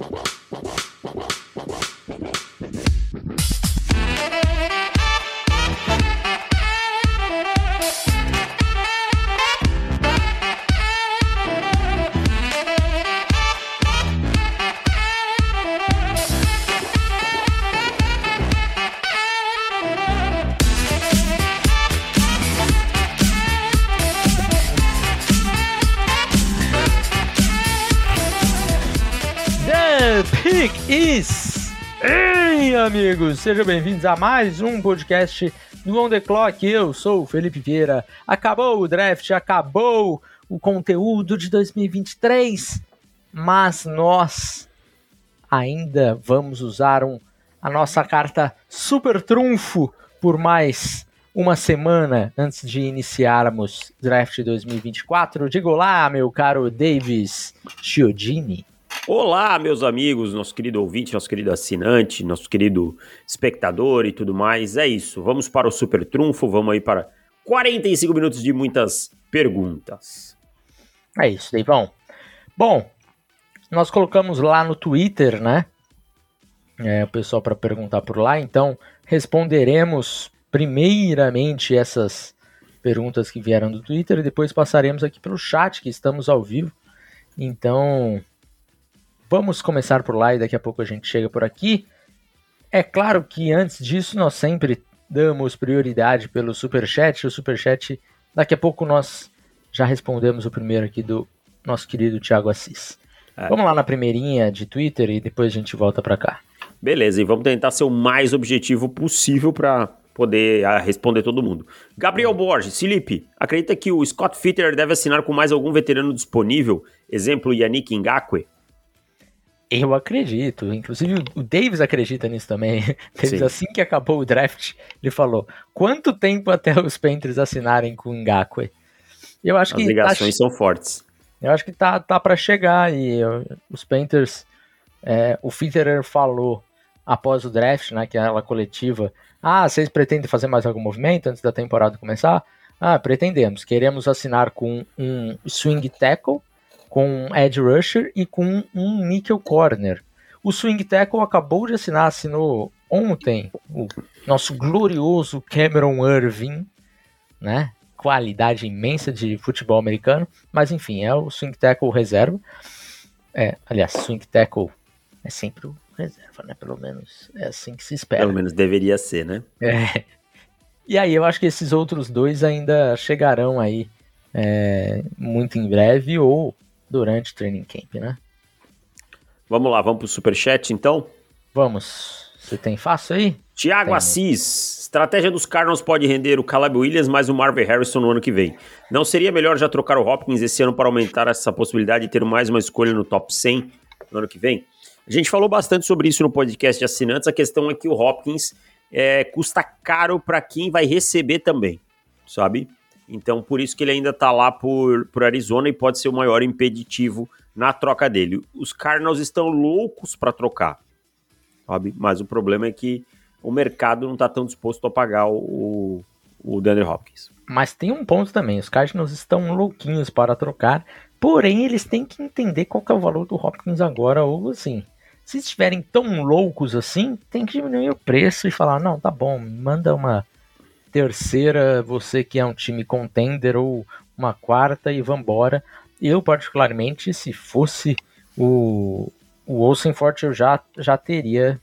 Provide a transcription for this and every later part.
The amigos, sejam bem-vindos a mais um podcast do On The Clock. Eu sou o Felipe Vieira. Acabou o draft, acabou o conteúdo de 2023, mas nós ainda vamos usar um, a nossa carta Super Trunfo por mais uma semana antes de iniciarmos draft 2024. Diga olá, meu caro Davis Chiodini. Olá, meus amigos, nosso querido ouvinte, nosso querido assinante, nosso querido espectador e tudo mais. É isso. Vamos para o super trunfo, vamos aí para 45 minutos de muitas perguntas. É isso, Deivão. Bom, nós colocamos lá no Twitter, né? É, o pessoal para perguntar por lá, então responderemos primeiramente essas perguntas que vieram do Twitter e depois passaremos aqui para o chat, que estamos ao vivo. Então, Vamos começar por lá e daqui a pouco a gente chega por aqui. É claro que antes disso nós sempre damos prioridade pelo superchat. O superchat, daqui a pouco nós já respondemos o primeiro aqui do nosso querido Thiago Assis. É. Vamos lá na primeirinha de Twitter e depois a gente volta para cá. Beleza, e vamos tentar ser o mais objetivo possível para poder ah, responder todo mundo. Gabriel Borges, Felipe, acredita que o Scott Fitter deve assinar com mais algum veterano disponível? Exemplo, Yannick Ngakwe? Eu acredito. Inclusive, o Davis acredita nisso também. Davis, assim que acabou o draft, ele falou: quanto tempo até os Panthers assinarem com o Ngakwe? Eu acho As que. As ligações tá, são fortes. Eu acho que tá, tá para chegar. E os Panthers. É, o Fitterer falou após o draft, né, que é aquela coletiva. Ah, vocês pretendem fazer mais algum movimento antes da temporada começar? Ah, pretendemos. Queremos assinar com um swing tackle com um edge rusher e com um nickel corner. O swing tackle acabou de assinar, assinou ontem o nosso glorioso Cameron Irving, né? Qualidade imensa de futebol americano, mas enfim, é o swing tackle reserva. É, aliás, swing tackle é sempre o reserva, né? Pelo menos é assim que se espera. Pelo menos deveria ser, né? É. E aí eu acho que esses outros dois ainda chegarão aí é, muito em breve ou durante o training camp, né? Vamos lá, vamos pro superchat então? Vamos. Você tem fácil aí? Tiago Assis. Estratégia dos Cardinals pode render o Caleb Williams mais o Marvin Harrison no ano que vem. Não seria melhor já trocar o Hopkins esse ano para aumentar essa possibilidade de ter mais uma escolha no top 100 no ano que vem? A gente falou bastante sobre isso no podcast de assinantes. A questão é que o Hopkins é, custa caro para quem vai receber também, sabe? Então, por isso que ele ainda está lá por, por Arizona e pode ser o maior impeditivo na troca dele. Os Cardinals estão loucos para trocar, sabe? Mas o problema é que o mercado não está tão disposto a pagar o, o DeAndre Hopkins. Mas tem um ponto também, os Cardinals estão louquinhos para trocar, porém eles têm que entender qual que é o valor do Hopkins agora, ou assim, se estiverem tão loucos assim, tem que diminuir o preço e falar, não, tá bom, manda uma terceira, você que é um time contender, ou uma quarta e vambora. Eu, particularmente, se fosse o, o Olsenfort, eu já, já teria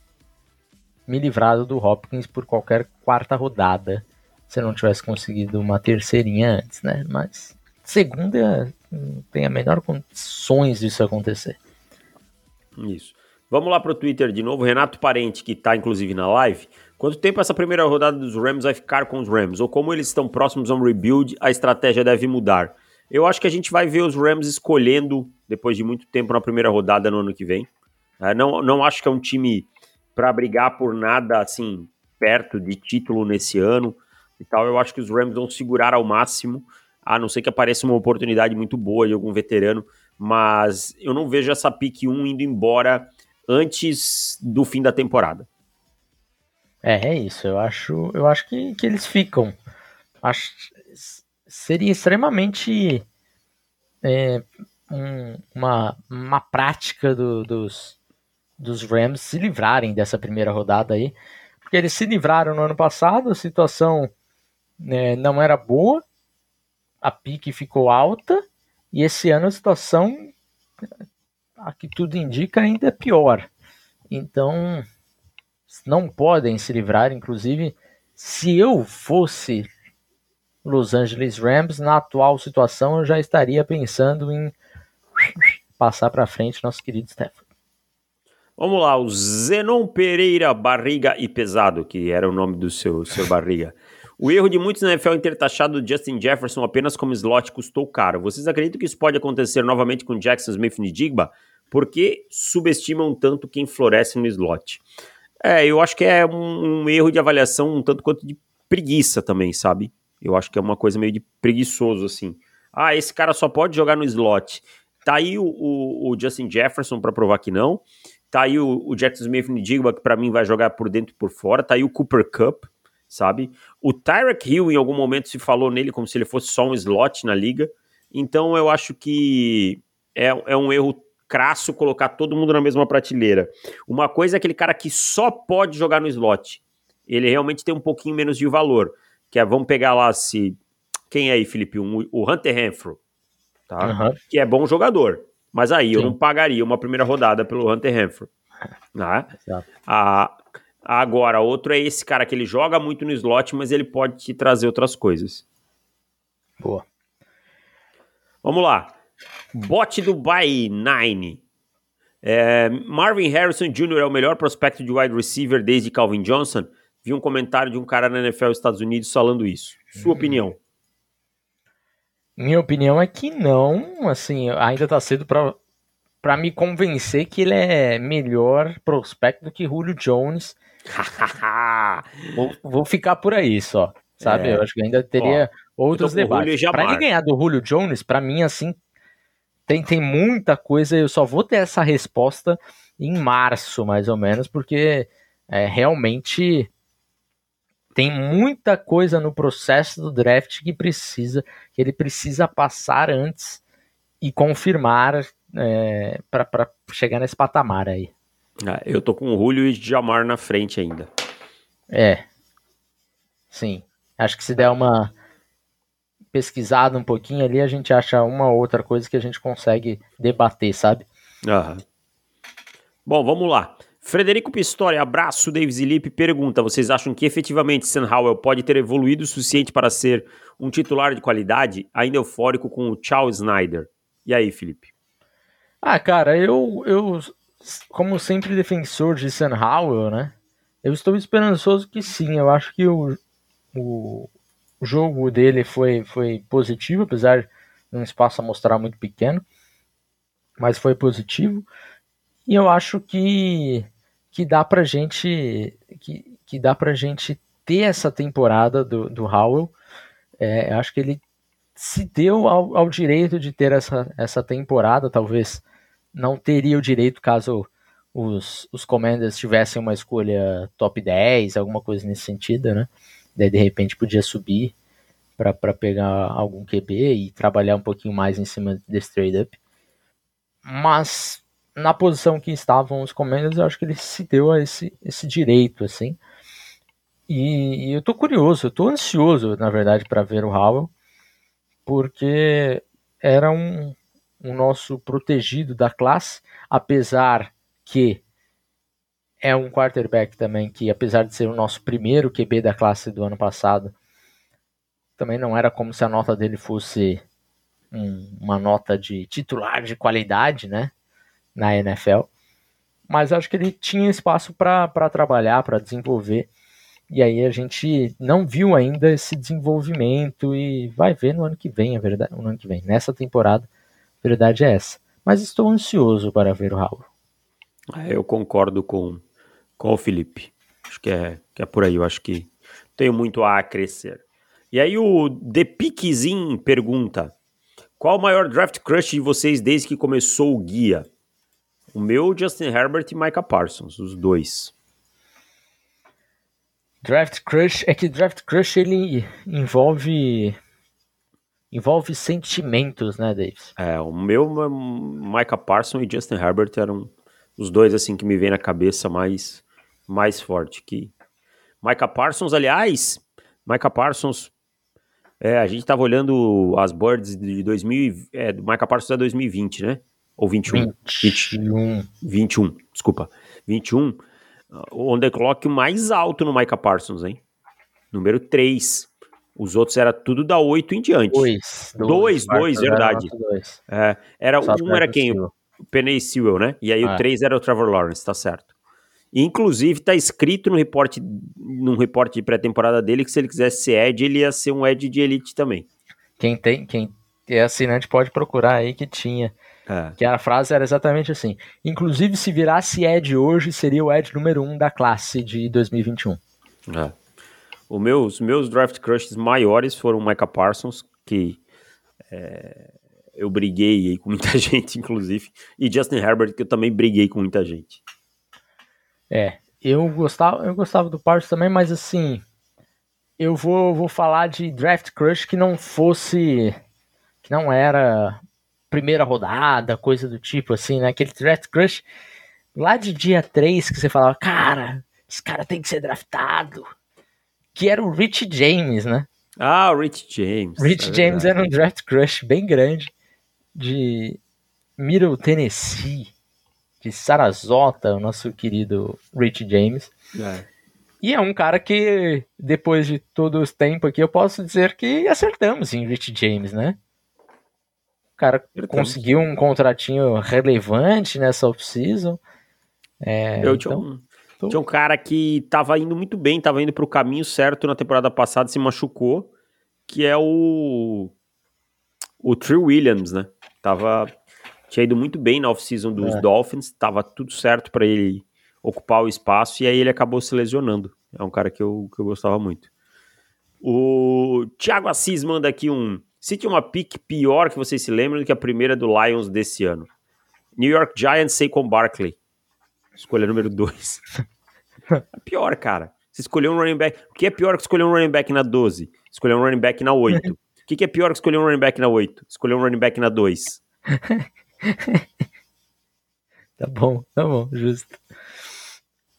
me livrado do Hopkins por qualquer quarta rodada, se eu não tivesse conseguido uma terceirinha antes, né? Mas segunda tem a menor condições disso acontecer. Isso. Vamos lá para o Twitter de novo. Renato Parente, que está inclusive na live, Quanto tempo essa primeira rodada dos Rams vai ficar com os Rams? Ou como eles estão próximos a um rebuild, a estratégia deve mudar? Eu acho que a gente vai ver os Rams escolhendo, depois de muito tempo na primeira rodada no ano que vem. É, não, não acho que é um time para brigar por nada assim perto de título nesse ano e tal. Eu acho que os Rams vão segurar ao máximo, a não ser que apareça uma oportunidade muito boa de algum veterano. Mas eu não vejo essa pick 1 indo embora antes do fim da temporada. É, é isso. Eu acho, eu acho que, que eles ficam. Acho, seria extremamente é, um, uma, uma prática do, dos, dos Rams se livrarem dessa primeira rodada aí, porque eles se livraram no ano passado, a situação né, não era boa, a pique ficou alta, e esse ano a situação, a que tudo indica, ainda é pior. Então, não podem se livrar, inclusive, se eu fosse Los Angeles Rams, na atual situação, eu já estaria pensando em passar para frente nosso querido Stafford. Vamos lá, o Zenon Pereira Barriga e Pesado, que era o nome do seu, seu Barriga. O erro de muitos na NFL em ter taxado Justin Jefferson apenas como slot custou caro. Vocês acreditam que isso pode acontecer novamente com Jackson Smith e Digba? Por que subestimam tanto quem floresce no slot? É, eu acho que é um, um, erro de avaliação um tanto quanto de preguiça também, sabe? Eu acho que é uma coisa meio de preguiçoso, assim. Ah, esse cara só pode jogar no slot. Tá aí o, o, o Justin Jefferson para provar que não. Tá aí o, o Jackson Smith Ndigba, que para mim vai jogar por dentro e por fora. Tá aí o Cooper Cup, sabe? O Tyreek Hill, em algum momento, se falou nele como se ele fosse só um slot na liga. Então eu acho que é, é um erro crasso colocar todo mundo na mesma prateleira. Uma coisa é aquele cara que só pode jogar no slot. Ele realmente tem um pouquinho menos de valor. Que é, vamos pegar lá se. Quem é aí, Felipe? Um, o Hunter Renfro. Tá? Uhum. Que é bom jogador. Mas aí Sim. eu não pagaria uma primeira rodada pelo Hunter Renfro. Né? Ah, agora, outro é esse cara que ele joga muito no slot, mas ele pode te trazer outras coisas. Boa. Vamos lá. Bot Dubai 9. É, Marvin Harrison Jr. é o melhor prospecto de wide receiver desde Calvin Johnson? Vi um comentário de um cara na NFL Estados Unidos falando isso. Sua hum. opinião? Minha opinião é que não, assim, ainda tá cedo para para me convencer que ele é melhor prospecto do que Julio Jones. vou, vou, ficar por aí só, sabe? É. Eu acho que ainda teria Ó, outros debates. Para ele ganhar do Julio Jones, para mim assim tem, tem muita coisa. Eu só vou ter essa resposta em março, mais ou menos, porque é, realmente tem muita coisa no processo do draft que precisa, que ele precisa passar antes e confirmar é, para chegar nesse patamar aí. Ah, eu tô com o Julio e Jamar na frente ainda. É. Sim. Acho que se der uma pesquisada um pouquinho ali, a gente acha uma outra coisa que a gente consegue debater, sabe? Aham. Bom, vamos lá. Frederico Pistori, abraço, Davis e Lipe, pergunta: vocês acham que efetivamente Sam Howell pode ter evoluído o suficiente para ser um titular de qualidade, ainda eufórico com o Charles Snyder? E aí, Felipe? Ah, cara, eu, eu como sempre defensor de Sam Howell, né? Eu estou esperançoso que sim. Eu acho que o, o, o jogo dele foi, foi positivo, apesar de um espaço a mostrar muito pequeno, mas foi positivo. E eu acho que que dá pra gente que, que dá pra gente ter essa temporada do, do Howell. É, acho que ele se deu ao, ao, direito de ter essa, essa temporada, talvez não teria o direito caso os, os Commanders tivessem uma escolha top 10, alguma coisa nesse sentido, né? Daí de repente podia subir para pegar algum QB e trabalhar um pouquinho mais em cima desse trade-up. Mas na posição que estavam os Commanders, eu acho que ele se deu a esse, esse direito, assim. E, e eu tô curioso, eu tô ansioso, na verdade, para ver o Howell, porque era um, um nosso protegido da classe, apesar que é um quarterback também que, apesar de ser o nosso primeiro QB da classe do ano passado, também não era como se a nota dele fosse um, uma nota de titular de qualidade, né? na NFL. Mas acho que ele tinha espaço para trabalhar, para desenvolver. E aí a gente não viu ainda esse desenvolvimento e vai ver no ano que vem, a verdade, no ano que vem, nessa temporada, a verdade é essa. Mas estou ansioso para ver o Raul. É, eu concordo com, com o Felipe. Acho que é, que é por aí, eu acho que tenho muito a crescer. E aí o The Piquezin pergunta: Qual o maior draft crush de vocês desde que começou o guia? O meu, Justin Herbert e Micah Parsons, os dois. Draft Crush, é que Draft Crush ele envolve envolve sentimentos, né, Davis? É, o meu, Micah Parsons e Justin Herbert eram os dois assim que me vem na cabeça mais mais forte que Micah Parsons, aliás, Micah Parsons é, a gente tava olhando as boards de 2000, é, do Micah Parsons é 2020, né? Ou 21? 21. 21, desculpa. 21, o on the clock mais alto no Micah Parsons, hein? Número 3. Os outros era tudo da 8 em diante. 2. 2, 2, verdade. Dois. É, era, Só um era quem? O Penny Sewell, né? E aí o É. 3 era o Trevor Lawrence, tá certo. Inclusive, tá escrito no reporte, num reporte de pré-temporada dele que se ele quisesse ser Ed, ele ia ser um Ed de elite também. Quem tem, quem é assinante pode procurar aí que tinha. É. Que a frase era exatamente assim. Inclusive, se virasse Ed hoje, seria o Ed número 1 um da classe de 2021. É. O meu- os meus draft crushes maiores foram o Micah Parsons, que é, eu briguei com muita gente, inclusive, e Justin Herbert, que eu também briguei com muita gente. É, eu gostava, eu gostava do Parsons também, mas assim, eu vou, vou falar de draft crush que não fosse, que não era primeira rodada, coisa do tipo assim, né? Aquele draft crush lá de dia 3 que você falava, cara, esse cara tem que ser draftado. Que era o Rich James, né? Ah, o Rich James. Rich é James verdade. era um draft crush bem grande de Middle Tennessee, de Sarasota, o nosso querido Rich James. É. E é um cara que, depois de todo esse tempo aqui, eu posso dizer que acertamos em Rich James, né? O cara Acertamos. conseguiu um contratinho relevante nessa off-season. É, Eu tinha, então, um, tô- tinha um cara que tava indo muito bem, tava indo pro caminho certo na temporada passada, se machucou, que é o o Trey Williams, né? Tava tinha ido muito bem na off-season dos É. Dolphins, tava tudo certo pra ele ocupar o espaço e aí ele acabou se lesionando. É um cara que eu, que eu gostava muito. O Thiago Assis manda aqui um. Cite uma pick pior que vocês se lembram do que a primeira do Lions desse ano. New York Giants, Saquon Barkley. Escolha número 2. é pior, cara. Você escolheu um running back. O que é pior que escolher um running back na 12? Escolher um running back na 8. O que, que é pior que escolher um running back na 8? Escolher um running back na 2. Tá bom, tá bom, justo.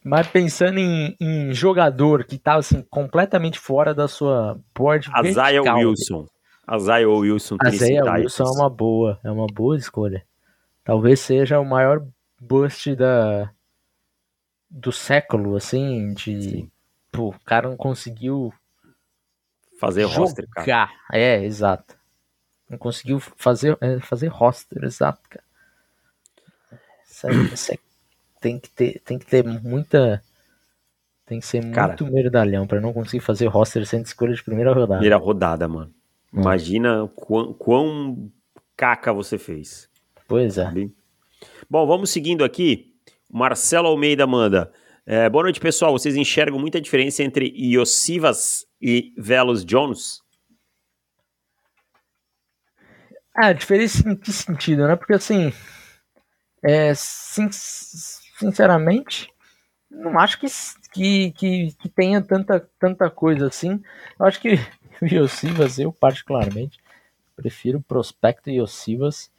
Mas pensando em, em jogador que tá assim, completamente fora da sua board Isaiah vertical, Wilson. Isaiah Wilson. Titans. Wilson é uma boa, é uma boa escolha. Talvez seja o maior bust da do século, assim, de Sim. pô, o cara não conseguiu Fazer jogar. roster, cara. É, exato. Não conseguiu fazer é, fazer roster, exato, cara. Isso aí, isso aí tem que ter tem que ter muita tem que ser Cara. muito merdalhão pra não conseguir fazer roster sem escolha de primeira rodada. Primeira rodada, mano. Hum. Imagina quão, quão caca você fez. Pois é. sabe? Bom, vamos seguindo aqui. Marcelo Almeida manda. É, boa noite, pessoal. Vocês enxergam muita diferença entre Iosivas e Velos Jones? Ah, diferença em que sentido, né? Porque assim, é, sin- sinceramente, não acho que, que, que, que tenha tanta, tanta coisa assim. Eu acho que o Iosivas, eu particularmente, prefiro o Prospecto Iosivas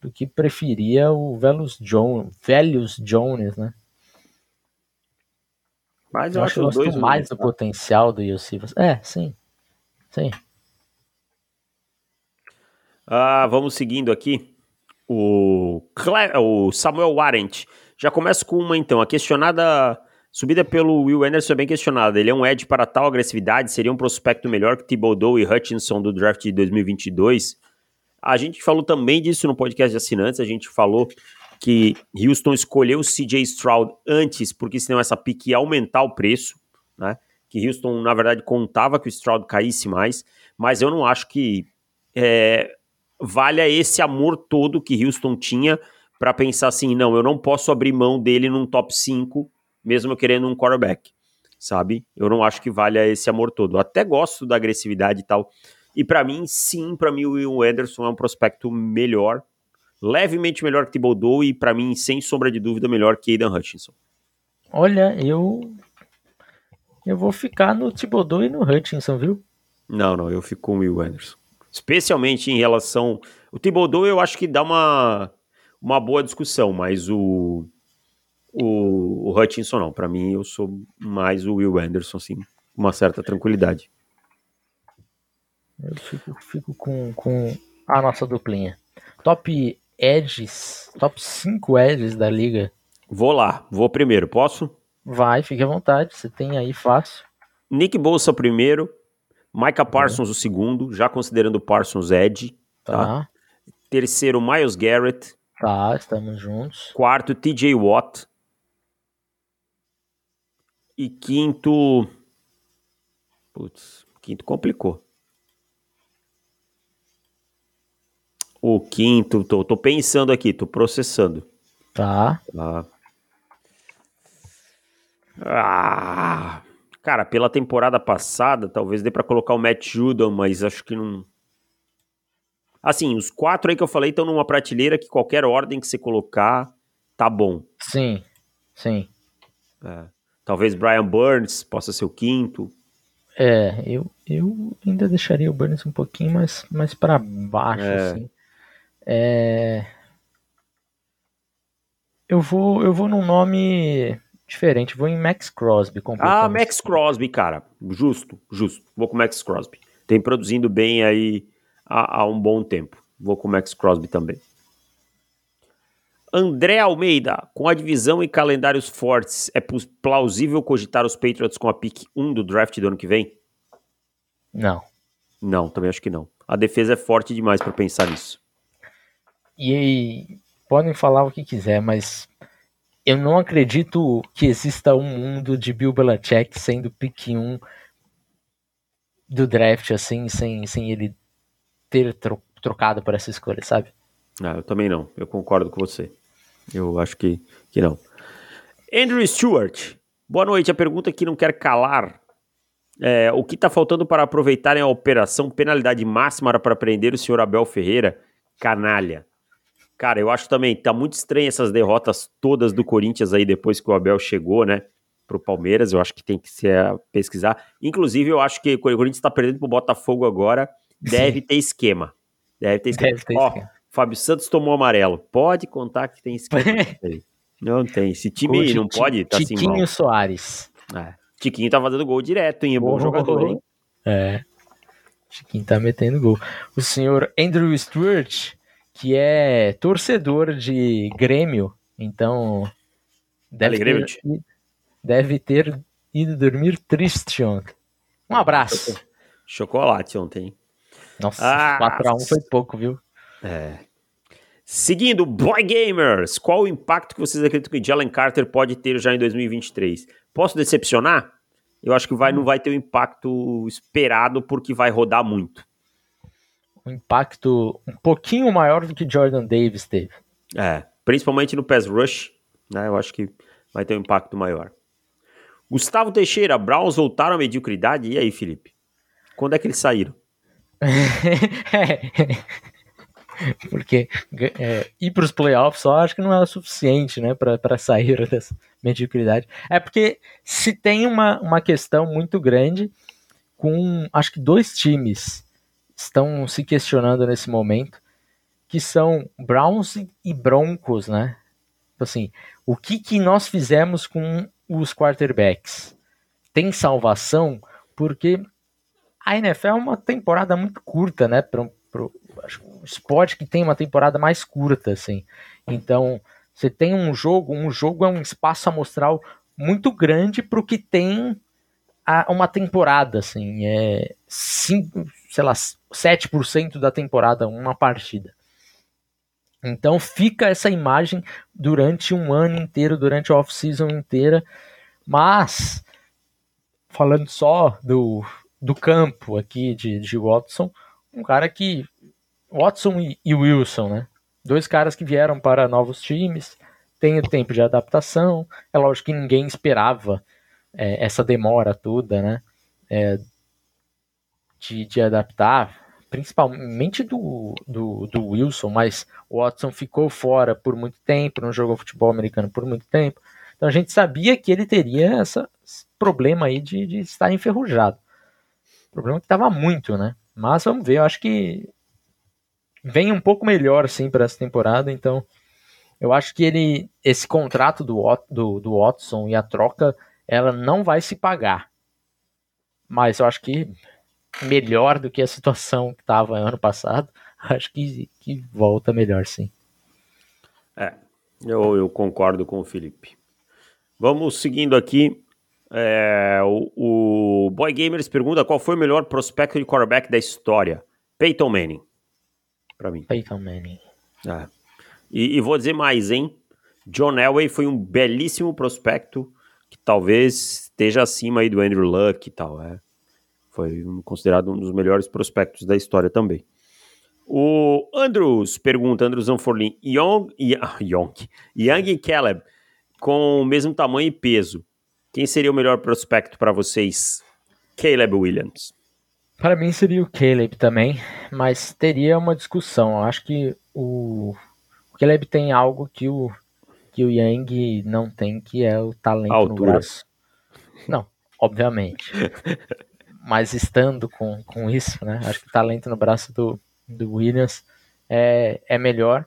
do que preferia o Velus Jones, Velhos Jones, né? Mas Eu, eu, acho que eu acho os gosto mais do potencial do Iosivas. É, sim. Sim. Ah, vamos seguindo aqui. O, Cle- o Samuel Warrant. Já começa com uma, então. A questionada. Subida pelo Will Anderson é bem questionada. Ele é um edge para tal agressividade? Seria um prospecto melhor que Thibodeau e Hutchinson do draft de 2022? A gente falou também disso no podcast de assinantes. A gente falou que Houston escolheu o CJ Stroud antes, porque senão essa pique ia aumentar o preço, né? Que Houston, na verdade, contava que o Stroud caísse mais, mas eu não acho que é, valha esse amor todo que Houston tinha para pensar assim, não, eu não posso abrir mão dele num top 5, mesmo querendo um quarterback, sabe? Eu não acho que valha esse amor todo. Eu até gosto da agressividade e tal. E para mim, sim, para mim o Will Anderson é um prospecto melhor, levemente melhor que Thibodeau e para mim, sem sombra de dúvida, melhor que Aidan Hutchinson. Olha, eu. Eu vou ficar no Thibodeau e no Hutchinson, viu? Não, não, eu fico com o Will Anderson. Especialmente em relação. O Thibodeau eu acho que dá uma, uma boa discussão, mas o, o Hutchinson, não. Para mim, eu sou mais o Will Anderson, assim, com uma certa tranquilidade. Eu fico, fico com, com a nossa duplinha. Top edges, top 5 edges da liga. Vou lá, vou primeiro, posso? Vai, fique à vontade, você tem aí fácil. Nick Bolsa primeiro, Micah Parsons o segundo, já considerando o Parsons Edge. Tá. tá. Terceiro, Miles Garrett. Tá, estamos juntos. Quarto, TJ Watt. E quinto. Putz, quinto complicou. O quinto, tô, tô pensando aqui, tô processando. Tá. Tá. Ah, cara, pela temporada passada, talvez dê para colocar o Matt Judon, mas acho que não. Assim, os quatro aí que eu falei estão numa prateleira que qualquer ordem que você colocar tá bom. Sim, sim. É. Talvez Brian Burns possa ser o quinto. É, eu, eu ainda deixaria o Burns um pouquinho mais, mais para baixo, é. assim. É... Eu vou, eu vou num nome diferente. Vou em Max Crosby. Ah, Max Crosby, cara. Justo, justo. Vou com Max Crosby. Tem produzindo bem aí há, há um bom tempo. Vou com Max Crosby também. André Almeida, com a divisão e calendários fortes, é plausível cogitar os Patriots com a pick 1 do draft do ano que vem? Não. Não, também acho que não. A defesa é forte demais para pensar nisso. E podem falar o que quiser, mas eu não acredito que exista um mundo de Bill Belichick sendo pick 1 do draft, assim, sem, sem ele ter tro trocado por essa escolha, sabe? Ah, eu também não. Eu concordo com você. Eu acho que, que não. Andrew Stewart. Boa noite. A pergunta que não quer calar. É, o que está faltando para aproveitarem a operação penalidade máxima para prender o senhor Abel Ferreira? Canalha. Cara, eu acho também, tá muito estranho essas derrotas todas do Corinthians aí depois que o Abel chegou, né? Pro Palmeiras, eu acho que tem que se pesquisar. Inclusive, eu acho que o Corinthians tá perdendo pro Botafogo agora. Deve Sim. ter esquema. Deve ter esquema. Deve ter Ó, esquema. Fábio Santos tomou amarelo. Pode contar que tem esquema. não tem. Esse time não pode tá assim Tiquinho assim Soares. É. Tiquinho tá fazendo gol direto, hein? É bom oh, jogador, hein? É. Tiquinho tá metendo gol. O senhor Andrew Stewart que é torcedor de Grêmio, então deve, ter, deve ter ido dormir triste ontem. Um abraço. Chocolate ontem. Nossa, ah, 4x1 foi pouco, viu? É. Seguindo, Boy Gamers, qual o impacto que vocês acreditam que Jalen Carter pode ter já em 2023? Posso decepcionar? Eu acho que vai, não vai ter o impacto esperado porque vai rodar muito um impacto um pouquinho maior do que Jordan Davis teve. É, principalmente no pass rush, né? Eu acho que vai ter um impacto maior. Gustavo Teixeira, Browns voltaram à mediocridade. E aí, Felipe? Quando é que eles saíram? porque é, ir para os playoffs só acho que não é o suficiente, né, para sair dessa mediocridade. É porque se tem uma, uma questão muito grande com, acho que dois times estão se questionando nesse momento, que são Browns e Broncos, né? Tipo assim, o que, que nós fizemos com os quarterbacks? Tem salvação? Porque a NFL é uma temporada muito curta, né? Para um esporte que tem uma temporada mais curta, assim. Então, você tem um jogo, um jogo é um espaço amostral muito grande para o que tem a, uma temporada, assim. É cinco, sei lá, 7% da temporada, uma partida. Então fica essa imagem durante um ano inteiro, durante a off-season inteira. Mas, falando só do, do campo aqui de, de Watson, um cara que. Watson e, e Wilson, né? Dois caras que vieram para novos times, tem o tempo de adaptação. É lógico que ninguém esperava é, essa demora toda, né? É, de, de adaptar, principalmente do, do, do, Wilson, mas o Watson ficou fora por muito tempo, não jogou futebol americano por muito tempo. Então a gente sabia que ele teria essa, esse problema aí de, de estar enferrujado. Problema que estava muito, né? Mas vamos ver, eu acho que vem um pouco melhor sim para essa temporada, então Eu acho que ele, esse contrato do, do, do Watson e a troca, ela não vai se pagar. Mas eu acho que melhor do que a situação que estava ano passado, acho que, que volta melhor, sim. É, eu, eu concordo com o Felipe. Vamos seguindo aqui. É, o, o Boy Gamers pergunta qual foi o melhor prospecto de quarterback da história. Peyton Manning. Para mim. Peyton Manning. É. E, e, vou dizer mais, hein? John Elway foi um belíssimo prospecto que talvez esteja acima aí do Andrew Luck e tal. É. Foi considerado um dos melhores prospectos da história também. O Andrews pergunta, Andrews Zanforlin, Young, Young, Young e Caleb com o mesmo tamanho e peso. Quem seria o melhor prospecto para vocês? Caleb Williams. Para mim seria o Caleb também, mas teria uma discussão. Eu acho que o, o Caleb tem algo que o, que o Yang não tem, que é o talento no braço. Não, obviamente. mas estando com, com isso, né? Acho que o talento no braço do, do Williams é, é melhor.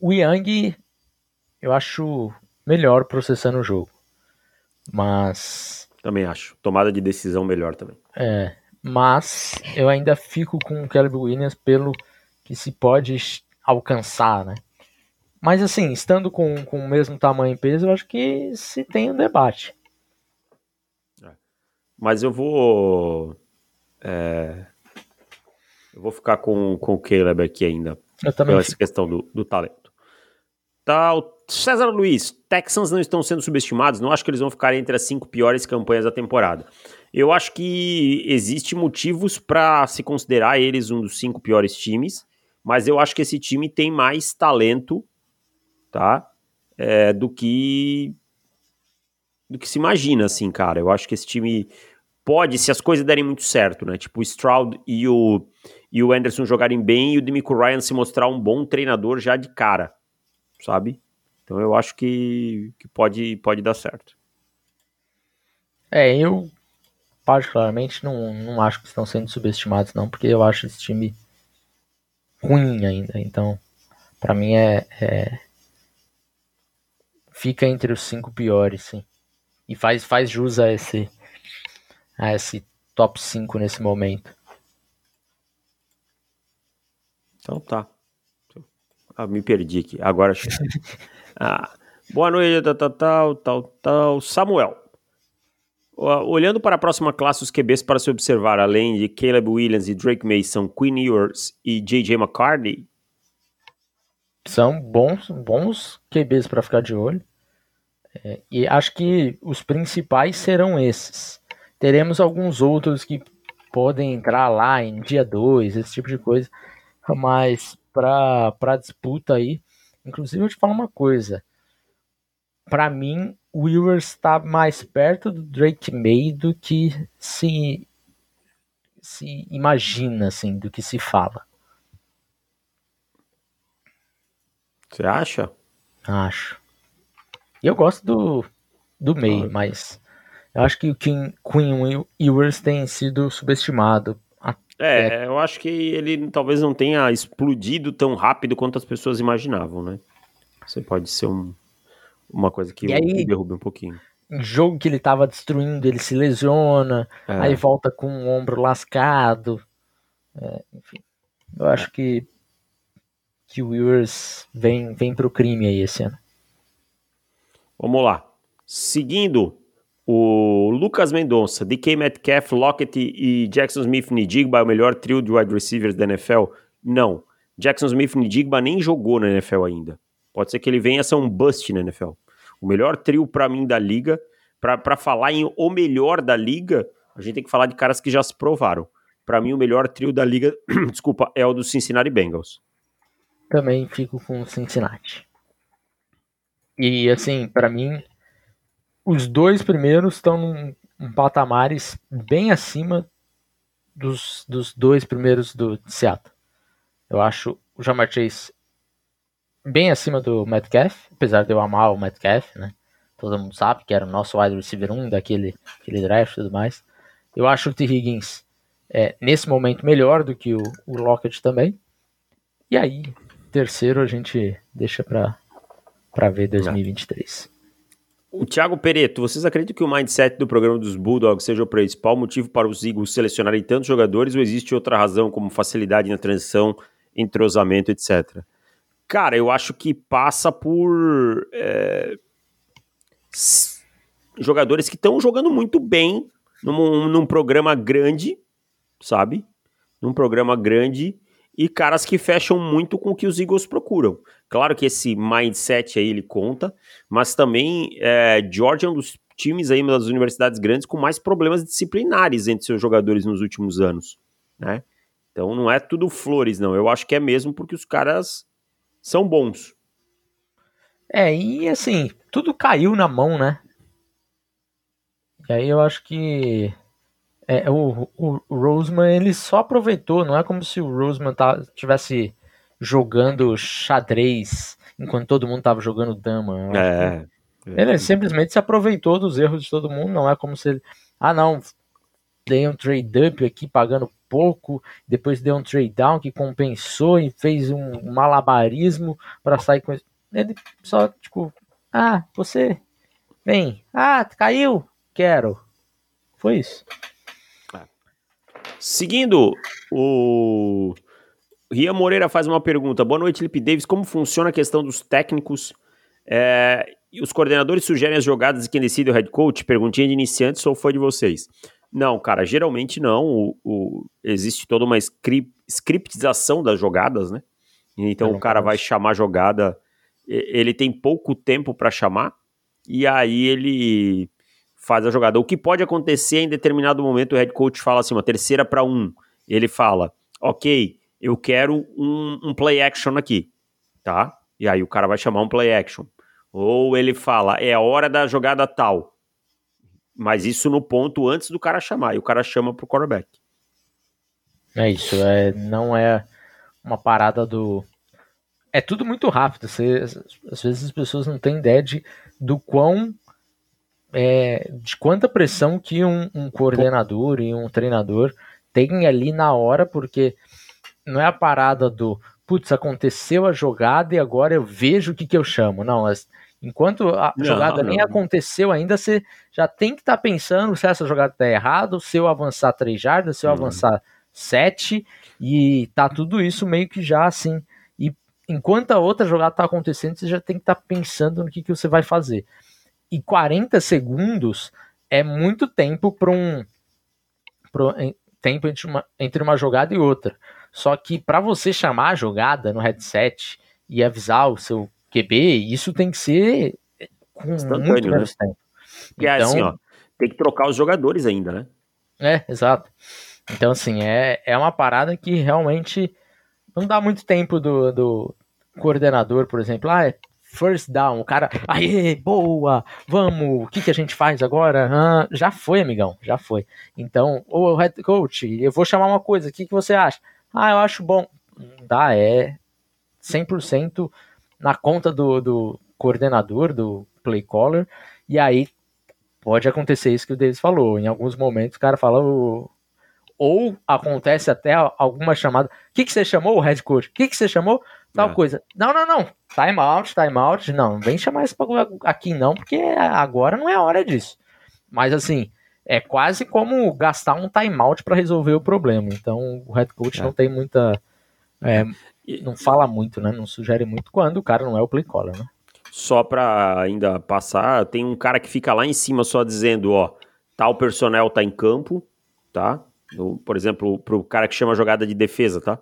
O Yang eu acho melhor processando o jogo. Mas. Também acho. Tomada de decisão melhor também. É. Mas eu ainda fico com o Caleb Williams pelo que se pode alcançar, né? Mas assim, estando com, com o mesmo tamanho e peso, eu acho que se tem um debate. Mas eu vou. É, eu vou ficar com, com o Caleb aqui ainda. Eu também. Essa questão do, do talento. Tá, o César Luiz, Texans não estão sendo subestimados, não acho que eles vão ficar entre as cinco piores campanhas da temporada. Eu acho que existe motivos para se considerar eles um dos cinco piores times, mas eu acho que esse time tem mais talento, tá? É, do que do que se imagina, assim, cara. Eu acho que esse time pode, se as coisas derem muito certo, né? Tipo o Stroud e o e o Anderson jogarem bem e o Demico Ryan se mostrar um bom treinador já de cara, sabe? Então eu acho que, que pode, pode dar certo. É, eu particularmente não, não acho que estão sendo subestimados não, porque eu acho esse time ruim ainda. Então, para mim é, é, fica entre os cinco piores, sim. E faz faz jus a esse a esse top 5 nesse momento. Então tá. Ah, me perdi aqui. Agora. ah, boa noite, tal, tal, tal, tal. Samuel. Olhando para a próxima classe, os QBs para se observar, além de Caleb Williams e Drake Mason, Quinn Ewers e J.J. McCartney. São bons, bons QBs para ficar de olho. É, e acho que os principais serão esses. Teremos alguns outros que podem entrar lá em dia 2, esse tipo de coisa mas para disputa aí, inclusive eu te falo uma coisa, para mim o Ewers está mais perto do Drake May do que se se imagina assim, do que se fala. Você acha? Acho. Eu gosto do do May, mas eu acho que o Queen Ewers tem sido subestimado é, é, eu acho que ele talvez não tenha explodido tão rápido quanto as pessoas imaginavam, né? Você pode ser um, uma coisa que aí, derruba um pouquinho. Em jogo que ele tava destruindo, ele se lesiona, é. aí volta com o ombro lascado. É, enfim, eu acho que, que o Ewers vem, vem pro crime aí esse ano. Vamos lá. Seguindo o Lucas Mendonça, DK Metcalf, Lockett e Jackson Smith Nidigba é o melhor trio de wide receivers da NFL? Não. Jackson Smith Nidigba nem jogou na NFL ainda. Pode ser que ele venha a ser um bust na NFL. O melhor trio para mim da liga, para falar em o melhor da liga, a gente tem que falar de caras que já se provaram. Para mim, o melhor trio da liga, desculpa, é o do Cincinnati Bengals. Também fico com o Cincinnati. E assim, para mim, os dois primeiros estão em patamares bem acima dos, dos dois primeiros do Seattle. Eu acho o Jamar Chase bem acima do Metcalf, apesar de eu amar o Metcalf, né? Todo mundo sabe que era o nosso wide receiver 1 daquele aquele draft e tudo mais. Eu acho o T. Higgins é, nesse momento melhor do que o, o Lockett também. E aí, terceiro a gente deixa para para ver 2023. O Thiago Pereto, vocês acreditam que o mindset do programa dos Bulldogs seja o principal motivo para os Eagles selecionarem tantos jogadores ou existe outra razão como facilidade na transição, entrosamento, etc? Cara, eu acho que passa por é, jogadores que estão jogando muito bem num, num programa grande, sabe? Num programa grande e caras que fecham muito com o que os Eagles procuram. Claro que esse mindset aí ele conta, mas também é, Georgia é um dos times aí das universidades grandes com mais problemas disciplinares entre seus jogadores nos últimos anos, né? Então não é tudo flores, não. Eu acho que é mesmo porque os caras são bons. É, e assim, tudo caiu na mão, né? E aí eu acho que é, o, o, o, Roseman ele só aproveitou, não é como se o Roseman tá, tivesse jogando xadrez enquanto todo mundo tava jogando dama. É, é. Ele simplesmente se aproveitou dos erros de todo mundo, não é como se ele. Ah, não, dei um trade up aqui pagando pouco, depois deu um trade down que compensou e fez um malabarismo para sair com isso. Ele só, tipo, ah, você vem, ah, caiu, quero. Foi isso. Seguindo, o Rian Moreira faz uma pergunta. Boa noite, Lipe Davis. Como funciona a questão dos técnicos é, e os coordenadores sugerem as jogadas de quem decide o head coach? Perguntinha de iniciantes ou foi de vocês? Não, cara, geralmente não. O, o, existe toda uma script, scriptização das jogadas, né? Então o cara vai chamar a jogada, ele tem pouco tempo para chamar, e aí ele faz a jogada. O que pode acontecer em determinado momento, o head coach fala assim, uma terceira para um. Ele fala, ok, eu quero um, um, play action aqui, tá? E aí o cara vai chamar um play action. Ou ele fala, é a hora da jogada tal. Mas isso no ponto antes do cara chamar. E o cara chama pro quarterback. É isso, é, não é uma parada do. É tudo muito rápido. Você, às vezes as pessoas não têm ideia de, do quão é, de quanta pressão que um, um, coordenador e um treinador tem ali na hora, porque não é a parada do putz, aconteceu a jogada e agora eu vejo o que, que eu chamo. Não, mas enquanto a não, jogada não. nem aconteceu ainda, você já tem que estar tá pensando se essa jogada está errada, se eu avançar 3 jardas, se eu uhum. avançar 7, e tá tudo isso meio que já assim. E enquanto a outra jogada está acontecendo, você já tem que estar tá pensando no que, que você vai fazer e 40 segundos é muito tempo para um pro, tempo entre uma, entre uma jogada e outra. Só que para você chamar a jogada no headset e avisar o seu QB, isso tem que ser com muito né? tempo. É então, assim, ó, tem que trocar os jogadores ainda, né? É, exato. Então, assim, é, é uma parada que realmente não dá muito tempo do, do coordenador, por exemplo. Ah, é first down, o cara, aê, boa, vamos, o que, que a gente faz agora? Ah, já foi, amigão, já foi. Então, o head coach, eu vou chamar uma coisa, o que, que você acha? Ah, eu acho bom. Dá, é 100% na conta do, do coordenador, do play caller, e aí pode acontecer isso que o Davis falou. Em alguns momentos o cara fala, ou acontece até alguma chamada. O que, que você chamou, head coach? O que, que você chamou? Tal é. coisa. Não, não, não. Time out, time out. Não, não vem chamar esse aqui não, porque agora não é a hora disso. Mas assim, é quase como gastar um timeout para resolver o problema. Então o head coach é. não tem muita. É, não fala muito, né? Não sugere muito quando o cara não é o play caller, né? Só para ainda passar, tem um cara que fica lá em cima só dizendo, ó, tal personnel tá em campo, tá? por exemplo, pro cara que chama jogada de defesa, tá?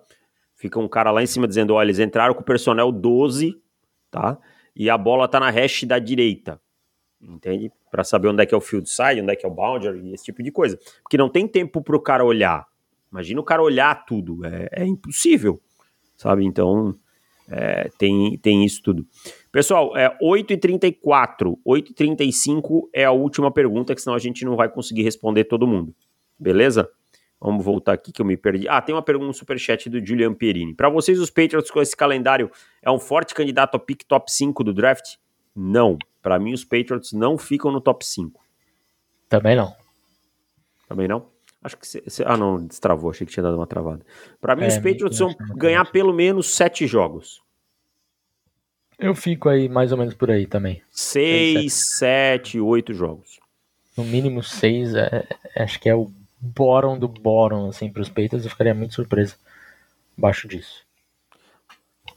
Fica um cara lá em cima dizendo: olha, eles entraram com o personnel 12, tá? E a bola tá na hash da direita. Entende? Para saber onde é que é o field side, onde é que é o boundary, esse tipo de coisa. Porque não tem tempo pro cara olhar. Imagina o cara olhar tudo. É, é impossível. Sabe? Então, é, tem, tem isso tudo. Pessoal, é 8h34. 8h35 é a última pergunta, que senão a gente não vai conseguir responder todo mundo. Beleza? Vamos voltar aqui que eu me perdi. Ah, tem uma pergunta no superchat do Julian Pierini. Para vocês, os Patriots com esse calendário é um forte candidato a pick top 5 do draft? Não. Para mim, os Patriots não ficam no top 5. Também não. Também não? Acho que. Cê, ah, não, destravou. Achei que tinha dado uma travada. Para mim, é, os Patriots vão ganhar pelo menos 7 jogos. Eu fico aí mais ou menos por aí também. Seis, sete, oito jogos. No mínimo seis, é, é, acho que é o bottom do bottom, assim, pros Peitas. Eu ficaria muito surpreso abaixo disso.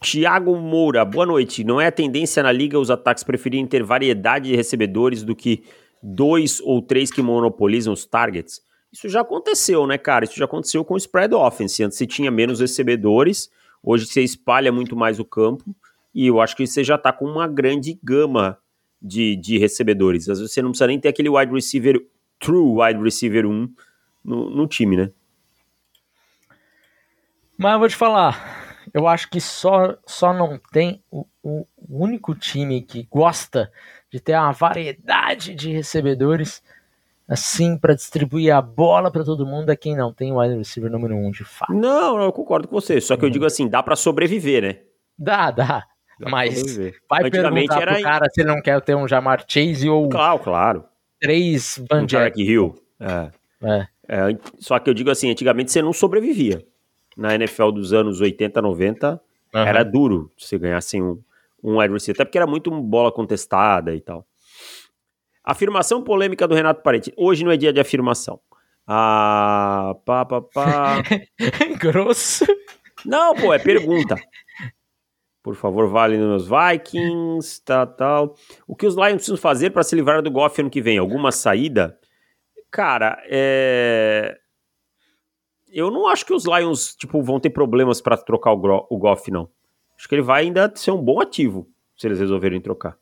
Tiago Moura, boa noite. Não é a tendência na liga os ataques preferirem ter variedade de recebedores do que dois ou três que monopolizam os targets? Isso já aconteceu, né, cara? Isso já aconteceu com o spread offense. Antes você tinha menos recebedores, hoje você espalha muito mais o campo, e eu acho que você já está com uma grande gama de, de recebedores. Às vezes você não precisa nem ter aquele wide receiver, true wide receiver 1 no, no time, né? Mas eu vou te falar, eu acho que só, só não tem o, o único time que gosta de ter uma variedade de recebedores assim para distribuir a bola para todo mundo é quem não tem o wide receiver número um de fato. Não, eu concordo com você. Só que eu digo assim, dá para sobreviver, né? Dá, dá. dá mas vai perguntar era pro cara se ele não quer ter um Jamar Chase ou claro, claro. três Van um Hill. É. É. é. Só que eu digo assim, antigamente você não sobrevivia. Na NFL dos anos 80, 90, uhum. era duro você ganhar assim um, um wide receiver, até porque era muito bola contestada e tal. Afirmação polêmica do Renato Parente. Hoje não é dia de afirmação. Ah, pá, pá, pá. Grosso. Não, pô, é pergunta. Por favor, vale nos Vikings, tal, tal. O que os Lions precisam fazer para se livrar do Goff ano que vem? Alguma saída? Cara, é... Eu não acho que os Lions, tipo, vão ter problemas para trocar o, o Goff, não. Acho que ele vai ainda ser um bom ativo, se eles resolverem trocar.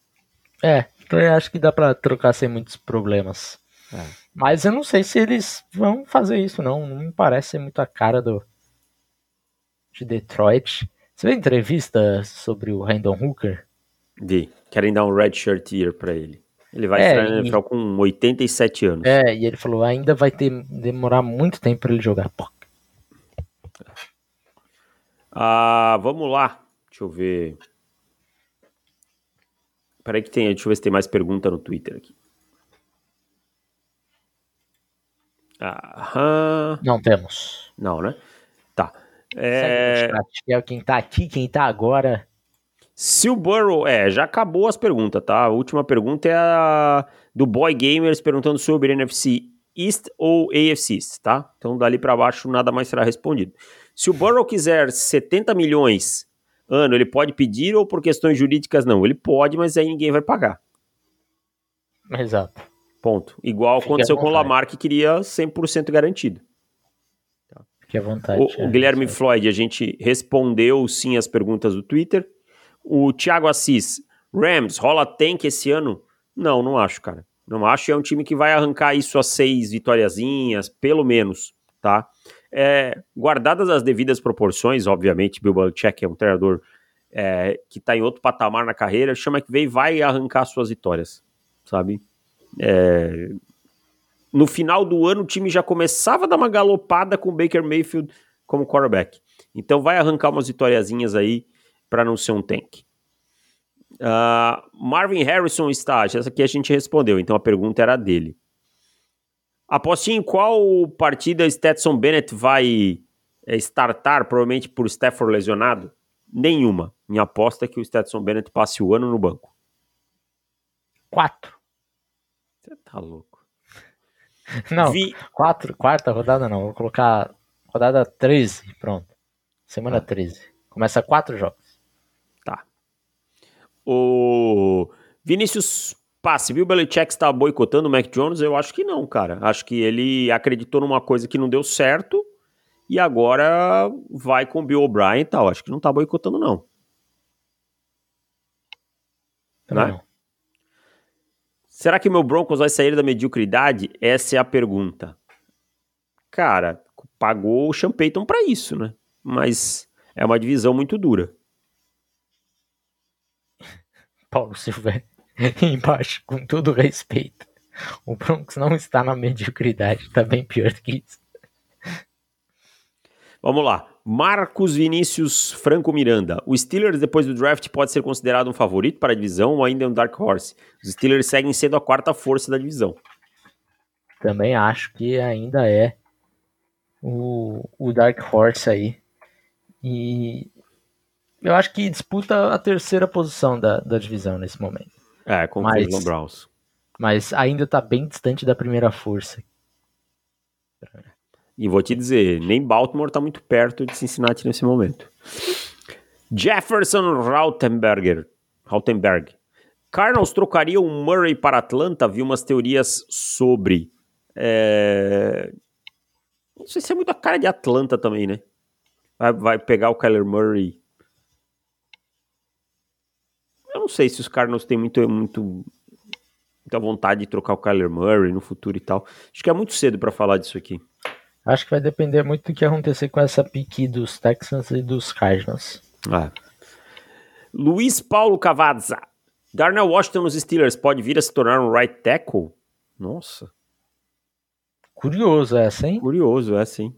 É, então eu acho que dá para trocar sem muitos problemas. É. Mas eu não sei se eles vão fazer isso, não. Não me parece ser muito a cara do de Detroit. Você viu a entrevista sobre o Randall Hooker? Vi. Querem dar um red shirt year pra ele. Ele vai é, na NFL com 87 anos. É, e ele falou, ainda vai ter demorar muito tempo para ele jogar. Pô. Ah, vamos lá. Deixa eu ver. Peraí que tem, deixa eu ver se tem mais pergunta no Twitter aqui. Aham. Não temos. Não, né? Tá. É... é quem tá aqui, quem tá agora. Se o Burrow. É, já acabou as perguntas, tá? A última pergunta é a do Boy Gamers perguntando sobre NFC East ou AFC East, tá? Então dali para baixo nada mais será respondido. Se o Burrow quiser 70 milhões ano, ele pode pedir ou por questões jurídicas não? Ele pode, mas aí ninguém vai pagar. Exato. Ponto. Igual Fique aconteceu com o Lamar, que queria 100% garantido. Fique à vontade. O, é, o Guilherme Floyd, a gente respondeu sim as perguntas do Twitter. O Thiago Assis, Rams, rola tank esse ano? Não, não acho, cara. Não acho. É um time que vai arrancar isso a seis vitóriazinhas, pelo menos, tá? É, guardadas as devidas proporções, obviamente, Bill Belichick é um treinador é, que está em outro patamar na carreira, chama que veio vai arrancar suas vitórias, sabe? É, no final do ano o time já começava a dar uma galopada com o Baker Mayfield como quarterback. Então vai arrancar umas vitóriazinhas aí para não ser um tank. Uh, Marvin Harrison estágio, essa aqui a gente respondeu, então a pergunta era dele. Apostinha em qual partida Stetson Bennett vai é, startar, provavelmente por Stafford lesionado? Nenhuma. Minha aposta é que o Stetson Bennett passe o ano no banco. Quatro. Você tá louco. Não, Vi... quatro, quarta rodada não. Vou colocar rodada 13, pronto. Semana tá. 13. Começa quatro jogos. O Vinícius passe, viu? O Belichick está boicotando o Mac Jones? Eu acho que não, cara. Acho que ele acreditou numa coisa que não deu certo e agora vai com o Bill O'Brien e tal. Acho que não tá boicotando, não. Não. Né? Será que o meu Broncos vai sair da mediocridade? Essa é a pergunta. Cara, pagou o Sean Payton pra isso, né? Mas é uma divisão muito dura. Paulo Silva embaixo, com todo respeito. O Broncos não está na mediocridade, está bem pior do que isso. Vamos lá. Marcos Vinícius Franco Miranda. O Steelers, depois do draft, pode ser considerado um favorito para a divisão ou ainda é um dark horse? Os Steelers seguem sendo a quarta força da divisão. Também acho que ainda é o, o dark horse aí. E Eu acho que disputa a terceira posição da, da divisão nesse momento. É, com o Cleveland Browns. Mas ainda tá bem distante da primeira força. E vou te dizer, nem Baltimore tá muito perto de Cincinnati nesse momento. Jefferson Rautenberger. Rautenberg. Cardinals trocaria o Murray para Atlanta? Vi umas teorias sobre. é, Não sei se é muito a cara de Atlanta também, né? Vai, vai pegar o Kyler Murray. Eu não sei se os Cardinals têm muito, muito, muita vontade de trocar o Kyler Murray no futuro e tal. Acho que é muito cedo para falar disso aqui. Acho que vai depender muito do que acontecer com essa pique dos Texans e dos Cardinals. Ah. Luiz Paulo Cavazza. Darnell Washington nos Steelers pode vir a se tornar um right tackle? Nossa, Curioso essa, hein? curioso, é sim.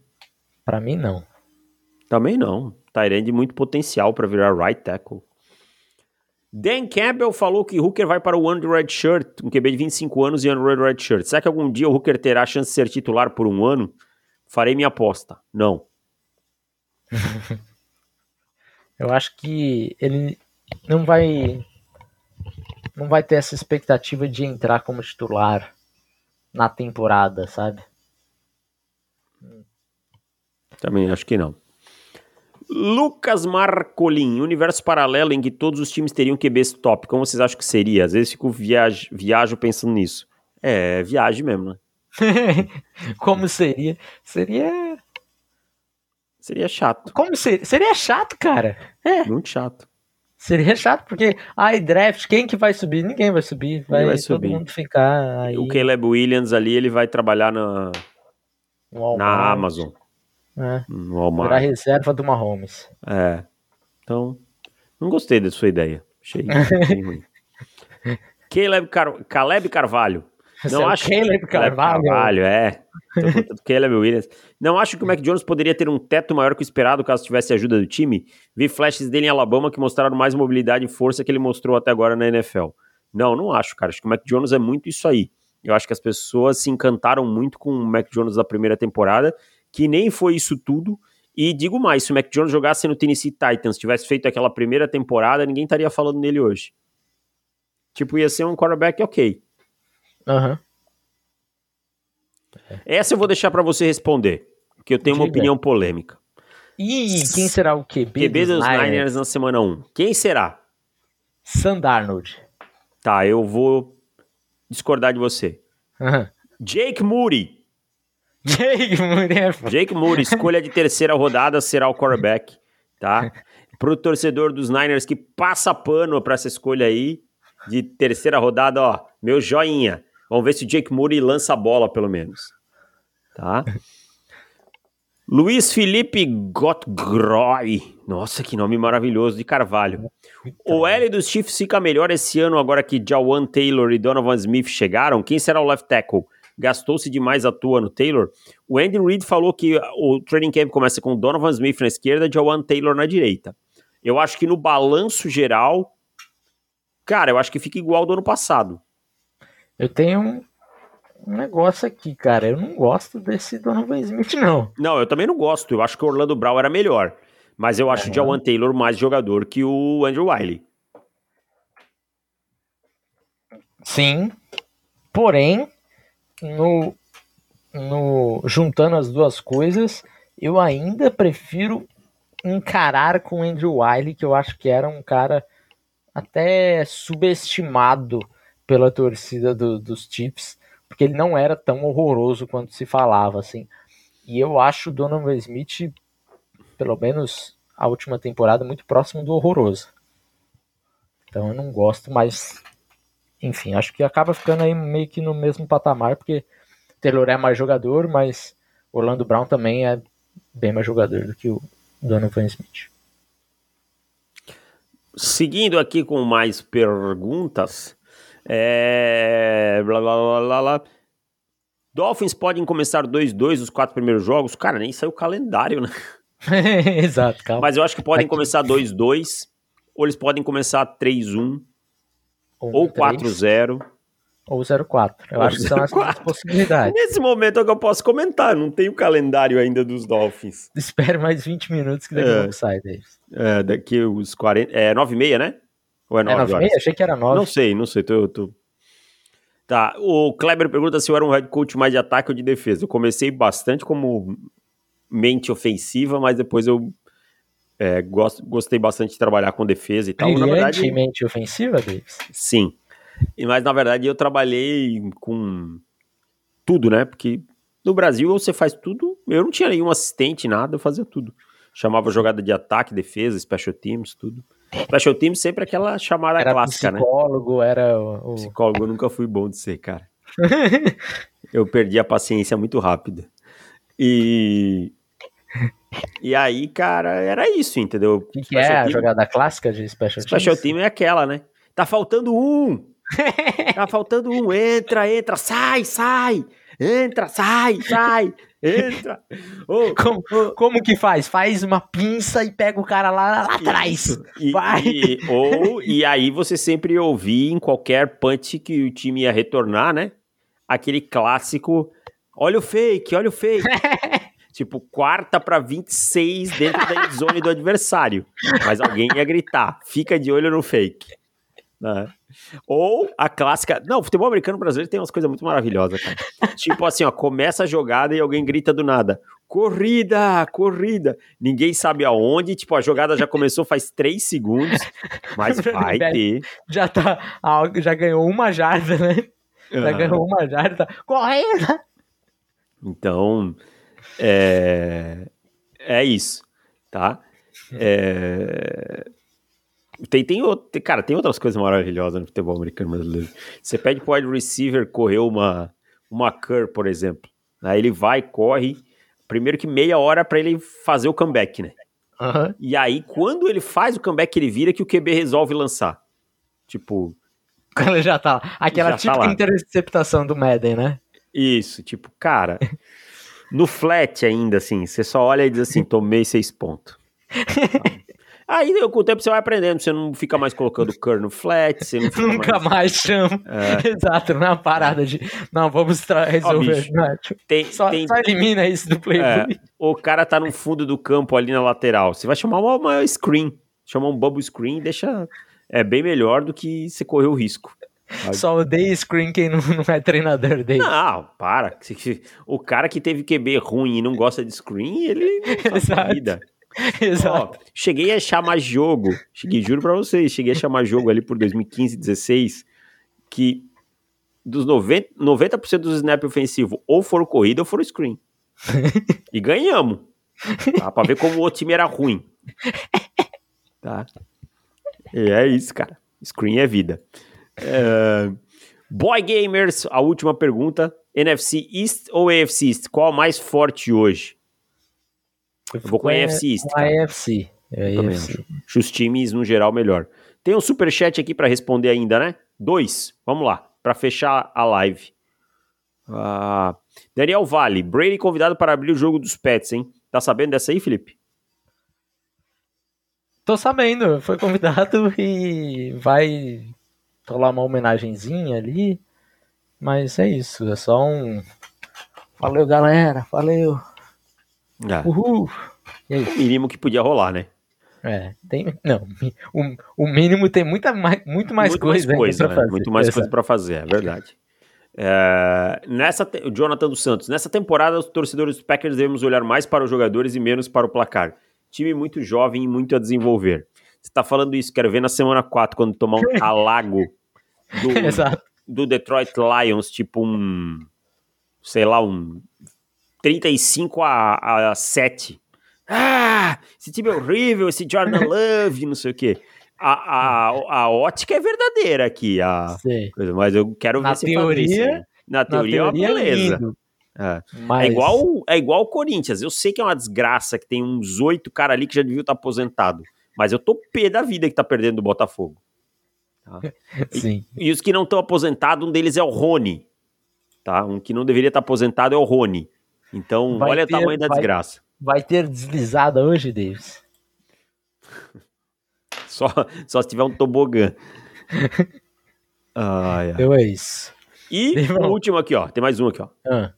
Pra mim, não. Também não. Tyrande muito potencial para virar right tackle. Dan Campbell falou que Hooker vai para o Under Red Shirt, um QB de 25 anos e Under Red Shirt. Será que algum dia o Hooker terá a chance de ser titular por um ano? Farei minha aposta. Não. Eu acho que ele não vai não vai ter essa expectativa de entrar como titular na temporada, sabe? Também acho que não. Lucas Marcolin, universo paralelo em que todos os times teriam QBs top. Como vocês acham que seria? Às vezes fico viaj viajo pensando nisso. É, viagem mesmo, né? como seria? Seria Seria chato. como seria? Seria chato, cara. É, Muito chato. seria chato porque ai draft, quem que vai subir? Ninguém vai subir, vai, vai todo subir. mundo ficar aí O Caleb Williams ali, ele vai trabalhar na, na Amazon, né? no Virar reserva do Mahomes. É. Então, não gostei da sua ideia. Achei bem ruim. Caleb, Car Caleb Carvalho. Não é acho Caleb Carvalho. Carvalho, é. Caleb Williams. Não acho que o Mac Jones poderia ter um teto maior que o esperado caso tivesse ajuda do time. Vi flashes dele em Alabama que mostraram mais mobilidade e força que ele mostrou até agora na NFL. Não, não acho, cara. Acho que o Mac Jones é muito isso aí. Eu acho que as pessoas se encantaram muito com o Mac Jones da primeira temporada, que nem foi isso tudo. E digo mais, se o Mac Jones jogasse no Tennessee Titans, tivesse feito aquela primeira temporada, ninguém estaria falando nele hoje. Tipo, ia ser um quarterback ok. Aham. Essa eu vou deixar pra você responder, porque eu tenho uma Diga. opinião polêmica. E quem será o QB, QB dos Niners? Niners na semana 1. Quem será? Sam Darnold. Tá, eu vou discordar de você. Aham. Jake Moody. Jake Moody é foda. Jake Moody, escolha de terceira rodada, será o quarterback, tá? Pro torcedor dos Niners que passa pano pra essa escolha aí, de terceira rodada, ó, meu joinha. Vamos ver se o Jake Moody lança a bola, pelo menos. Tá? Luiz Felipe Gottgroy. Nossa, que nome maravilhoso, de Carvalho. O L dos Chiefs fica melhor esse ano agora que Jawan Taylor e Donovan Smith chegaram? Quem será o left tackle? Gastou-se demais à toa no Taylor? O Andy Reid falou que o training camp começa com Donovan Smith na esquerda e Jawan Taylor na direita. Eu acho que no balanço geral, cara, eu acho que fica igual do ano passado. Eu tenho um, um negócio aqui, cara. Eu não gosto desse Donovan Smith, não. Não, eu também não gosto. Eu acho que o Orlando Brown era melhor. Mas eu acho o Jawan Taylor mais jogador que o Andrew Wiley. Sim. Porém, no, no juntando as duas coisas, eu ainda prefiro encarar com o Andrew Wiley, que eu acho que era um cara até subestimado pela torcida do- dos Chiefs, porque ele não era tão horroroso quanto se falava, assim. E eu acho o Donovan Smith, pelo menos a última temporada, muito próximo do horroroso. Então eu não gosto, mas enfim, acho que acaba ficando aí meio que no mesmo patamar, porque Taylor é mais jogador, mas Orlando Brown também é bem mais jogador do que o Donovan Smith. Seguindo aqui com mais perguntas. É... Blá, blá, blá, blá, blá. Dolphins podem começar 2-2 os quatro primeiros jogos? Cara, nem saiu o calendário, né? Exato, calma. Mas eu acho que podem começar 2-2, ou eles podem começar 3-1, Um, ou três. 4-0. ou 04. Eu Ou acho que são as 04. duas possibilidades. Nesse momento é que eu posso comentar, não tem o calendário ainda dos Dolphins. Espere mais 20 minutos que daqui a É. pouco sai, Davis. É, daqui os 40. É 9 e meia, né? Ou é É 9 9 horas? Achei que era 9. Não sei, não sei. Tô, tô... Tá, o Kleber pergunta se eu era um head coach mais de ataque ou de defesa. Eu comecei bastante como mente ofensiva, mas depois eu é, gosto, gostei bastante de trabalhar com defesa e tal. Na verdade, Brilhantemente ofensiva, Davis. sim. E, Mas na verdade eu trabalhei com tudo, né? Porque no Brasil você faz tudo. Eu não tinha nenhum assistente, nada, eu fazia tudo. Chamava jogada de ataque, defesa, special teams, tudo. Special teams sempre aquela chamada Era clássica, né? psicólogo, era o... o- Psicólogo eu nunca fui bom de ser, cara. Eu perdi a paciência muito rápido. E. E aí, cara, era isso, entendeu? O que, que é a jogada clássica de Special, Special Teams? Team é aquela, né? Tá faltando um! Tá faltando um! Entra, entra, sai, sai! Entra, sai, sai! Entra! Ô, Como, como que faz? Faz uma pinça e pega o cara lá, lá atrás. E, Vai. e- ou, e aí você sempre ouvia em qualquer punch que o time ia retornar, né? Aquele clássico, olha o fake, olha o fake. tipo, quarta pra 26 dentro da zone do adversário. Mas alguém ia gritar, fica de olho no fake. né? Ou a clássica. Não, o futebol americano brasileiro tem umas coisas muito maravilhosas, cara. tipo assim, ó, começa a jogada e alguém grita do nada. Corrida, corrida. Ninguém sabe aonde, tipo, a jogada já começou faz três segundos, mas vai ter. Já tá. Já ganhou uma jarda, né? Já Ah, ganhou uma jarda. Corrida! Então, é, é isso, tá? É, Tem, tem, outro- cara, tem outras coisas maravilhosas no futebol americano brasileiro. Você pede pro wide receiver correr uma, uma curl, por exemplo. Aí ele vai, corre. Primeiro que meia hora para ele fazer o comeback, né? Aham. E aí, quando ele faz o comeback, ele vira que o QB resolve lançar. Tipo, Quando já tá. Aquela Já tá típica lá. interceptação do Madden, né? Isso, tipo, cara, no flat ainda, assim, você só olha e diz assim, tomei seis pontos. Aí com o tempo você vai aprendendo, você não fica mais colocando curl no flat, você não fica Nunca mais... mais chama. É. Exato, na parada de. Não, vamos resolver. Não, tipo, Tem, só, tem- só elimina isso do é, playbook. o cara tá no fundo do campo ali na lateral, você vai chamar uma, uma screen, chamar um bubble screen deixa... É bem melhor do que você correr o risco. Só odeia screen quem não, não é treinador dele. Não, para. O cara que teve QB ruim e não gosta de screen, ele não faz vida. Exato. Ó, cheguei a chamar jogo, cheguei, juro pra vocês, cheguei a chamar jogo ali por 2015, 16, que dos 90%, 90 dos snaps ofensivos ou foram corrida ou foram screen. e ganhamos. Tá? Pra ver como o outro time era ruim. Tá? E é isso, cara. Screen é vida. É, Boy Gamers, a última pergunta. NFC East ou AFC East? Qual a mais forte hoje? Eu vou com a AFC East, Com a cara. AFC. É acho. Acho os times, no geral, melhor. Tem um superchat aqui pra responder ainda, né? Dois. Vamos lá, Pra fechar a live. Ah, Daniel Vale, Brady convidado para abrir o jogo dos Pets, hein? Tá sabendo dessa aí, Felipe? Tô sabendo, foi convidado e vai rolar uma homenagenzinha ali. Mas é isso, é só um. Valeu, galera, valeu, Ah, uhul. E aí? o mínimo que podia rolar, né? É, tem. Não, o, o mínimo tem muita mais, muito mais Muito coisa, ainda coisa, pra né? fazer. Muito mais coisa pra fazer, é verdade. É, nessa te- o Jonathan dos Santos, nessa temporada, os torcedores dos Packers devemos olhar mais para os jogadores e menos para o placar. Time muito jovem e muito a desenvolver. Você tá falando isso, quero ver na semana 4, quando tomar um talago do, do Detroit Lions, tipo um, sei lá, um 35 a, a 7. Ah, esse time é horrível, esse Jordan Love, não sei o quê. A, a, a ótica é verdadeira aqui, a coisa, mas eu quero Na ver se fazer isso teoria-. Na Na teoria, é beleza. lindo, É. mas... É igual é igual o Corinthians. Eu sei que é uma desgraça, que tem uns oito caras ali que já deviam estar aposentado. Mas eu tô pé da vida que tá perdendo do Botafogo. Sim. E os que não estão aposentados, um deles é o Rony. Tá? Um que não deveria estar aposentado é o Rony. Então, Vai olha ter- o tamanho da vai- desgraça. Vai ter deslizada hoje, Davis? Só, só se tiver um tobogã. Ai, ai. Então é isso. E o último aqui, ó. Tem mais um aqui, ó. Ah.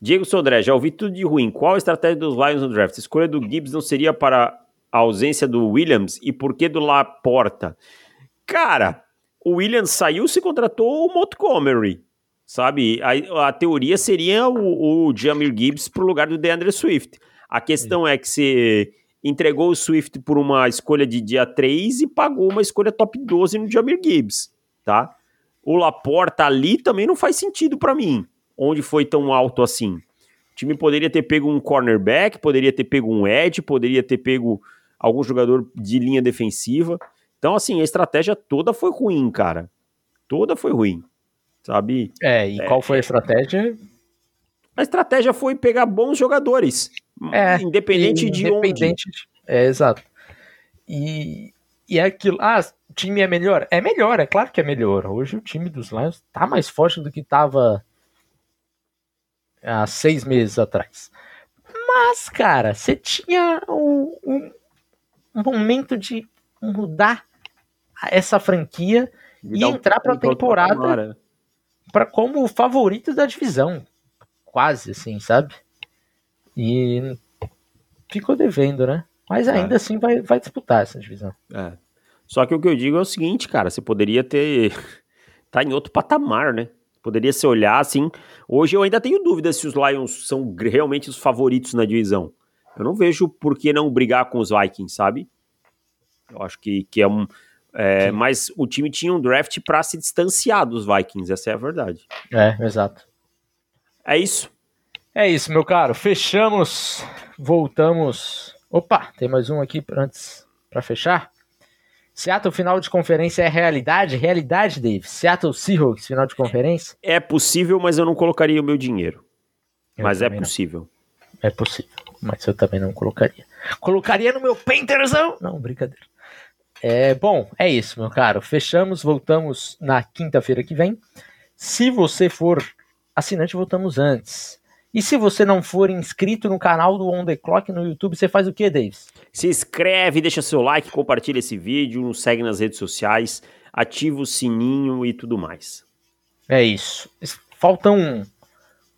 Diego Sodré, já ouvi tudo de ruim. Qual a estratégia dos Lions no draft? A escolha do Gibbs não seria para a ausência do Williams e por que do Laporta? Cara, o Williams saiu se contratou o Montgomery, sabe? A, a teoria seria o, o Jamir Gibbs para o lugar do DeAndre Swift. A questão é que você entregou o Swift por uma escolha de dia 3 e pagou uma escolha top 12 no Jamir Gibbs, tá? O Laporta ali também não faz sentido para mim, onde foi tão alto assim. O time poderia ter pego um cornerback, poderia ter pego um edge, poderia ter pego algum jogador de linha defensiva. Então, assim, a estratégia toda foi ruim, cara. Toda foi ruim. Sabe? É, e é, qual foi a estratégia? A estratégia foi pegar bons jogadores. É, independente de independente, onde. É, exato. E, e é aquilo. Ah, o time é melhor? É melhor, é claro que é melhor. Hoje o time dos Lions tá mais forte do que tava há seis meses atrás. Mas, cara, você tinha um, um momento de mudar essa franquia e entrar para a temporada para como favorito da divisão, quase assim, sabe? E ficou devendo, né? Mas é. ainda assim vai, vai disputar essa divisão. É. Só que o que eu digo é o seguinte, cara, você poderia ter tá em outro patamar, né? Poderia se olhar assim. Hoje eu ainda tenho dúvidas se os Lions são realmente os favoritos na divisão. Eu não vejo por que não brigar com os Vikings, sabe? Eu acho que, que é um. É, mas o time tinha um draft para se distanciar dos Vikings, essa é a verdade. É, exato. É isso. É isso, meu caro. Fechamos. Voltamos. Opa, tem mais um aqui antes para fechar. Seattle final de conferência é realidade? Realidade, Dave. Seattle Seahawks final de conferência? É possível, mas eu não colocaria o meu dinheiro. Eu mas é possível. Não. É possível, mas eu também não colocaria. Colocaria no meu Painterzão? Não, brincadeira. É, bom, é isso, meu caro. Fechamos, voltamos na quinta-feira que vem. Se você for assinante, voltamos antes. E se você não for inscrito no canal do On The Clock no YouTube, você faz o que, Davis? Se inscreve, deixa seu like, compartilha esse vídeo, nos segue nas redes sociais, ativa o sininho e tudo mais. É isso. Faltam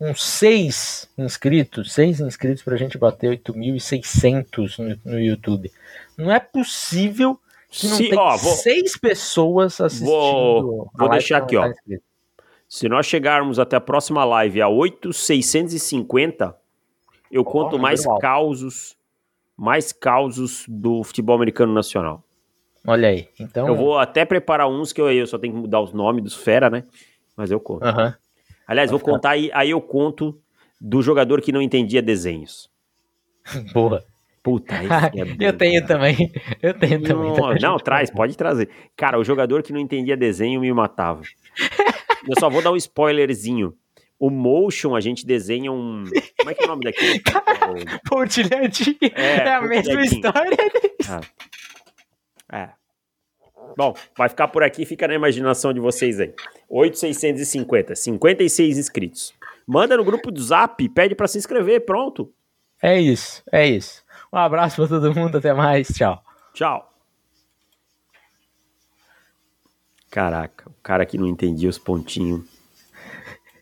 uns seis inscritos, seis inscritos para a gente bater 8.600 no, no YouTube. Não é possível que não Se, tem ó, vou, seis pessoas assistindo. Vou, vou deixar aqui, ó. Tá Se nós chegarmos até a próxima live a 8,650, eu oh, conto mais causos, mais causos do futebol americano nacional. Olha aí. Então eu vou até preparar uns que eu, eu só tenho que mudar os nomes dos fera, né? Mas eu conto. Uhum. Aliás, Vai vou ficar. contar aí, aí eu conto do jogador que não entendia desenhos. Boa. Puta, é bom, eu tenho cara. também. Eu tenho não, também. Não, traz, pode trazer. Cara, o jogador que não entendia desenho me matava. eu só vou dar um spoilerzinho. O Motion, a gente desenha um. Como é que é o nome daqui? Pontilhadinho. É, é a mesma história. Ah. É. Bom, vai ficar por aqui, fica na imaginação de vocês aí. 8,650, 56 inscritos. Manda no grupo do Zap, pede para se inscrever, pronto. É isso, é isso. Um abraço para todo mundo, até mais, tchau. Tchau. Caraca, o cara que não entendia os pontinhos.